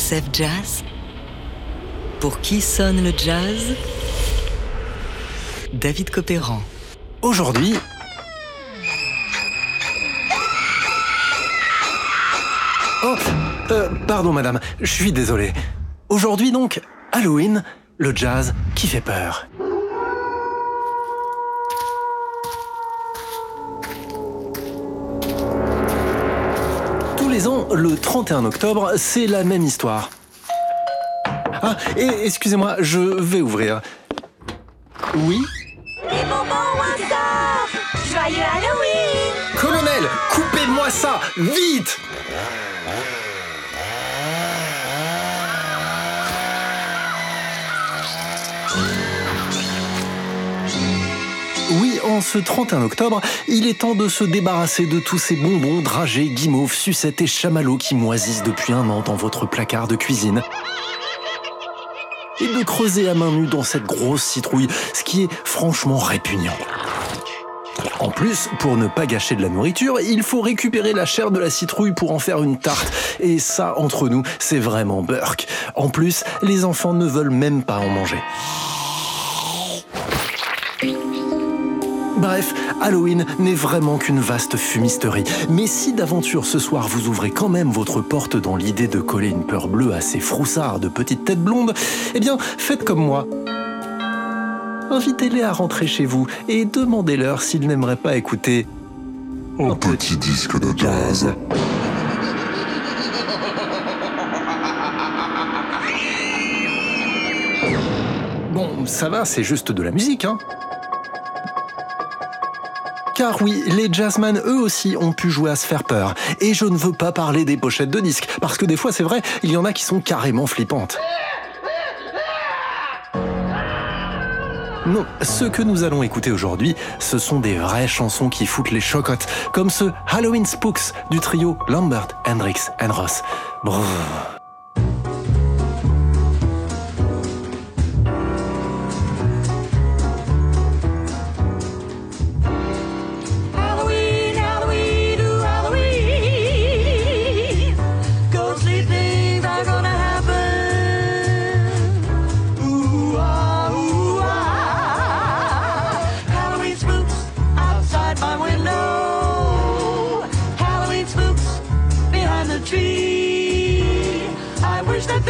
TSF Jazz Pour qui sonne le jazz? David Copéran. Aujourd'hui, Oh, euh, pardon madame, je suis désolé. Aujourd'hui donc, Halloween, le jazz qui fait peur. Le 31 octobre, c'est la même histoire. Ah, et excusez-moi, je vais ouvrir. Oui Les bonbons Joyeux Halloween Colonel, coupez-moi ça, vite en ce 31 octobre, il est temps de se débarrasser de tous ces bonbons, dragées, guimauves, sucettes et chamallows qui moisissent depuis un an dans votre placard de cuisine. Et de creuser à main nue dans cette grosse citrouille, ce qui est franchement répugnant. En plus, pour ne pas gâcher de la nourriture, il faut récupérer la chair de la citrouille pour en faire une tarte. Et ça, entre nous, c'est vraiment burk. En plus, les enfants ne veulent même pas en manger. Bref, Halloween n'est vraiment qu'une vaste fumisterie. Mais si d'aventure ce soir vous ouvrez quand même votre porte dans l'idée de coller une peur bleue à ces froussards de petites têtes blondes, eh bien, faites comme moi. Invitez-les à rentrer chez vous et demandez-leur s'ils n'aimeraient pas écouter Un petit disque de jazz. Bon, ça va, c'est juste de la musique, hein. Car oui, les jazzmen eux aussi ont pu jouer à se faire peur. Et je ne veux pas parler des pochettes de disques, parce que des fois c'est vrai, il y en a qui sont carrément flippantes. Non, ce que nous allons écouter aujourd'hui, ce sont des vraies chansons qui foutent les chocottes, comme ce Halloween Spooks du trio Lambert, Hendrix and Ross.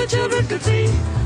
The children could see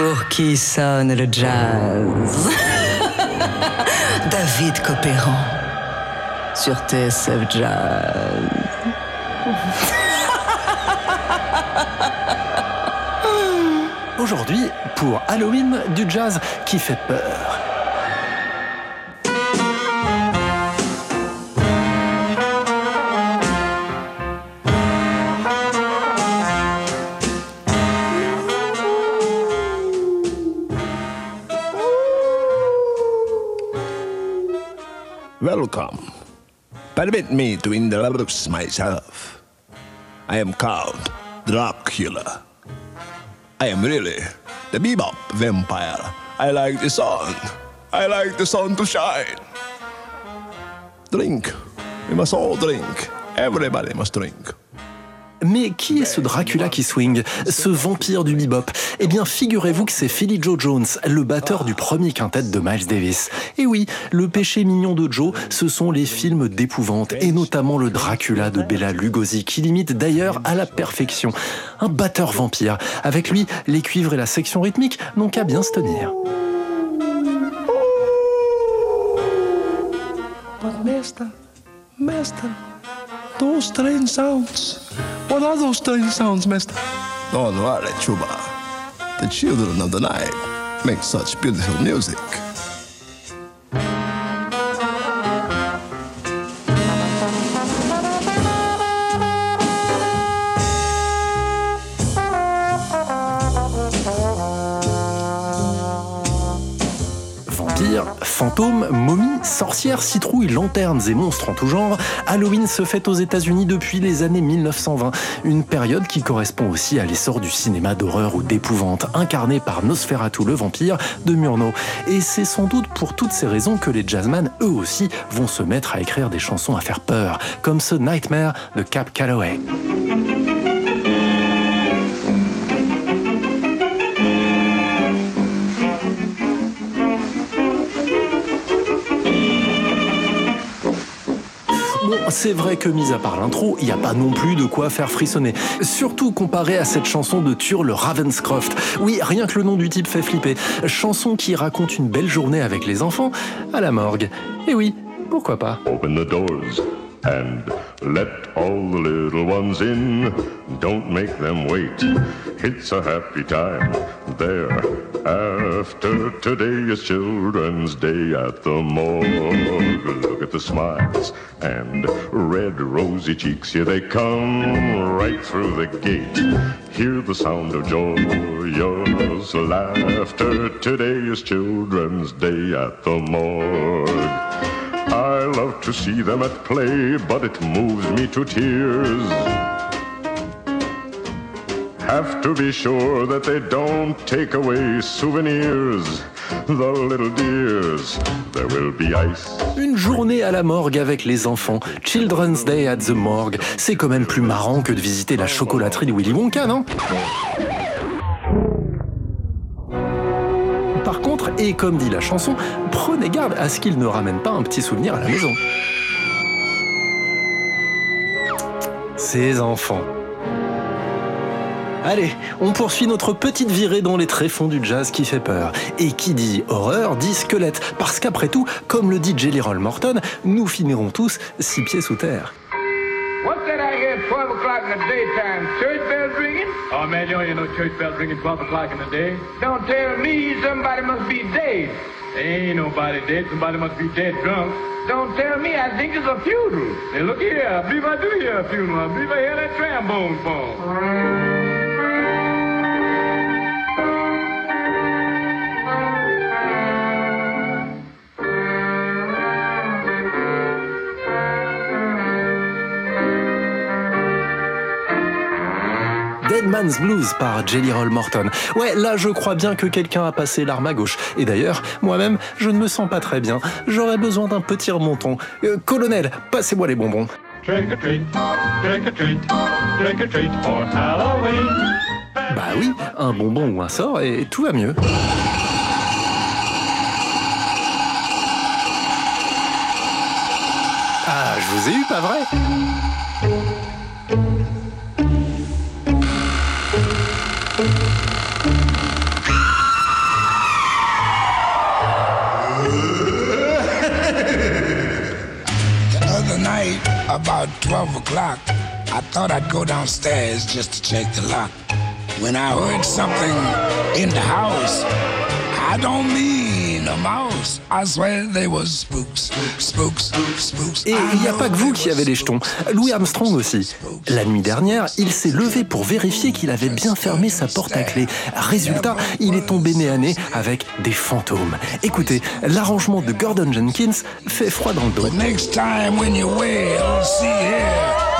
Pour qui sonne le jazz? David Copéran sur TSF Jazz. Aujourd'hui, pour Halloween, du jazz qui fait peur? Permit me to introduce myself. I am called Dracula. I am really the bebop vampire. I like the sun. I like the sun to shine. Drink. We must all drink. Everybody must drink. Mais qui est ce Dracula qui swing Ce vampire du bebop? Eh bien, figurez-vous que c'est Philly Joe Jones, le batteur du premier quintet de Miles Davis. Et oui, le péché mignon de Joe, ce sont les films d'épouvante, et notamment le Dracula de Bela Lugosi, qui limite d'ailleurs à la perfection. Un batteur vampire. Avec lui, les cuivres et la section rythmique n'ont qu'à bien se tenir. But Master, Master, those strange sounds. What are those strange sounds, Master? Don't oh, worry, Chuba. The children of the night make such beautiful music. Fantômes, momies, sorcières, citrouilles, lanternes et monstres en tout genre, Halloween se fête aux États-Unis depuis les années 1920, une période qui correspond aussi à l'essor du cinéma d'horreur ou d'épouvante, incarné par Nosferatu le vampire de Murnau. Et c'est sans doute pour toutes ces raisons que les jazzmen, eux aussi, vont se mettre à écrire des chansons à faire peur, comme ce Nightmare de Cap Calloway. C'est vrai que mis à part l'intro, il n'y a pas non plus de quoi faire frissonner. Surtout comparé à cette chanson de Turle Ravenscroft. Oui, rien que le nom du type fait flipper. Chanson qui raconte une belle journée avec les enfants à la morgue. Et oui, pourquoi pas? And let all the little ones in. Don't make them wait. It's a happy time there. After today is Children's Day at the morgue. Look at the smiles and red rosy cheeks. Here they come right through the gate. Hear the sound of joyous laughter. Today is Children's Day at the morgue. Love to see them at play, but it moves me to tears. Have to be sure that they don't take away souvenirs. The little dears, there will be ice. Une journée à la morgue avec les enfants. Children's Day at the Morgue. C'est quand même plus marrant que de visiter la chocolaterie de Willy Wonka, non? Et comme dit la chanson, prenez garde à ce qu'il ne ramène pas un petit souvenir à la maison. Ces enfants. Allez, on poursuit notre petite virée dans les tréfonds du jazz qui fait peur. Et qui dit horreur dit squelette, parce qu'après tout, comme le dit Jelly Roll Morton, nous finirons tous six pieds sous terre. What's that I hear at 12 Oh man, you don't hear no church bells ringing 12 o'clock in the day. Don't tell me somebody must be dead. Ain't nobody dead. Somebody must be dead drunk. Don't tell me I think it's a funeral. Hey, look here. I believe I do hear a funeral. I believe I hear that trombone fall. Dead Man's Blues par Jelly Roll Morton. Ouais, là je crois bien que quelqu'un a passé l'arme à gauche. Et d'ailleurs, moi-même, je ne me sens pas très bien. J'aurais besoin d'un petit remonton. Euh, colonel, passez-moi les bonbons. Trick or treat, trick or treat, trick or treat for Halloween. Bah oui, un bonbon ou un sort et tout va mieux. Ah, je vous ai eu, pas vrai? About 12 o'clock, I thought I'd go downstairs just to check the lock. When I heard something in the house, I don't mean mouse. I swear they was spooks, spooks, spooks. Et il n'y a pas que vous qui avez les jetons. Louis Armstrong aussi. La nuit dernière, il s'est levé pour vérifier qu'il avait bien fermé sa porte à clé. Résultat, il est tombé nez à nez avec des fantômes. Écoutez, l'arrangement de Gordon Jenkins fait froid dans le dos.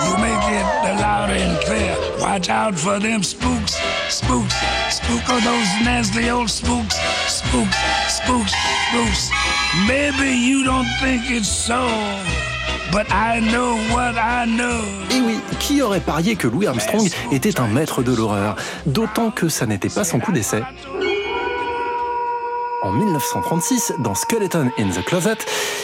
You make it loud and clear. Watch out for them spooks, spooks, spook of those nasty old spooks, spooks, spooks, spooks. Maybe you don't think it's so, but I know what I know. Et oui, qui aurait parié que Louis Armstrong était un maître de l'horreur? D'autant que ça n'était pas son coup d'essai. En 1936, dans Skeleton in the Closet,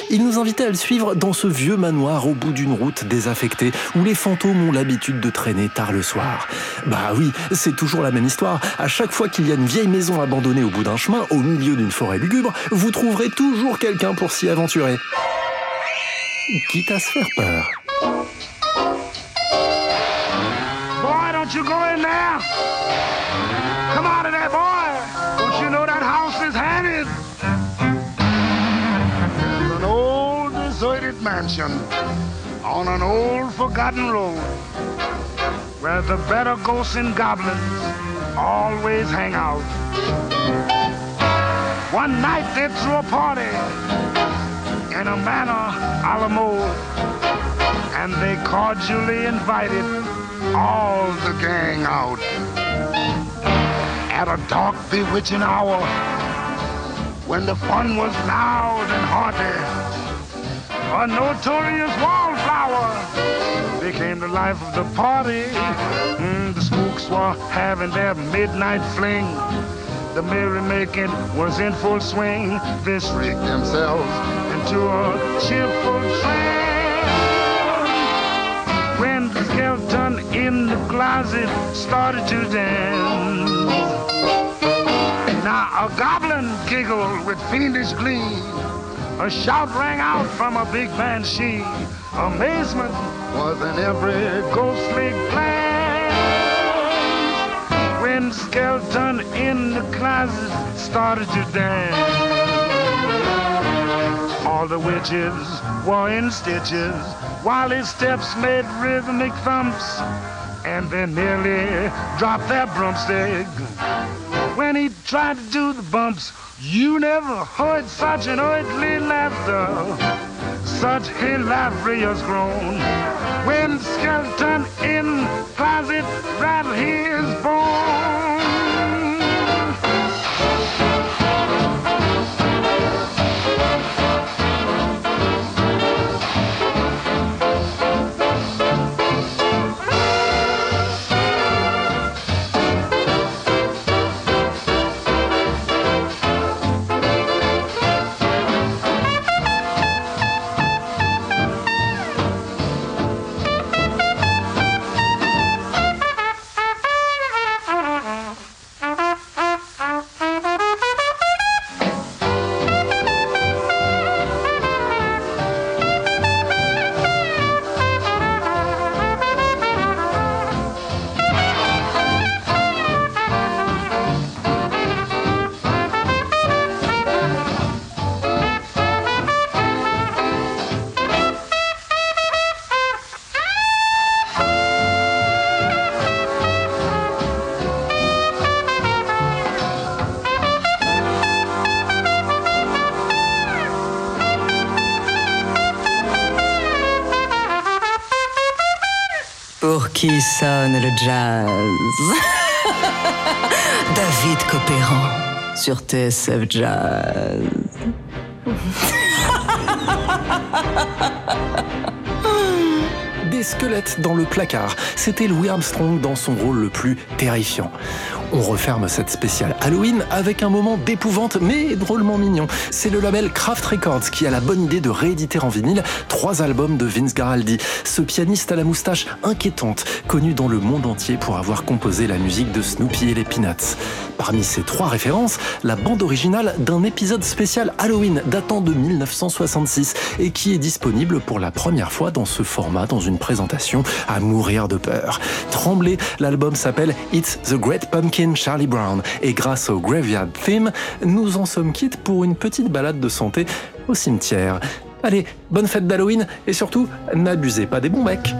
il nous invitait à le suivre dans ce vieux manoir au bout d'une route désaffectée où les fantômes ont l'habitude de traîner tard le soir. Bah oui, c'est toujours la même histoire. À chaque fois qu'il y a une vieille maison abandonnée au bout d'un chemin, au milieu d'une forêt lugubre, vous trouverez toujours quelqu'un pour s'y aventurer. Quitte à se faire peur. Old forgotten road where the better ghosts and goblins always hang out. One night they threw a party in a manner a la mode and they cordially invited all the gang out. At a dark, bewitching hour, when the fun was loud and hearty, a notorious wallflower became the life of the party. Mm, the spooks were having their midnight fling. The merrymaking was in full swing. They rigged themselves into a cheerful trance when the skeleton in the closet started to dance. Now a goblin giggled with fiendish glee. A shout rang out from a big banshee. Amazement was in every ghostly glance when skeleton in the closet started to dance. All the witches were in stitches while his steps made rhythmic thumps and they nearly dropped their broomstick. When he tried to do the bumps, you never heard such an earthly laughter, such hilarious groan. When skeleton in closet rattled his bones. Qui sonne le jazz David Copéran sur TSF Jazz. Des squelettes dans le placard, c'était Louis Armstrong dans son rôle le plus terrifiant. On referme cette spéciale Halloween avec un moment d'épouvante mais drôlement mignon. C'est le label Kraft Records qui a la bonne idée de rééditer en vinyle trois albums de Vince Garaldi, ce pianiste à la moustache inquiétante, connu dans le monde entier pour avoir composé la musique de Snoopy et les Peanuts. Parmi ces trois références, la bande originale d'un épisode spécial Halloween datant de 1966 et qui est disponible pour la première fois dans ce format dans une présentation à mourir de peur. Tremblez, l'album s'appelle It's the Great Pumpkin Charlie Brown et grâce au Graveyard Theme, nous en sommes quittes pour une petite balade de santé au cimetière. Allez, bonne fête d'Halloween et surtout, n'abusez pas des bons becs.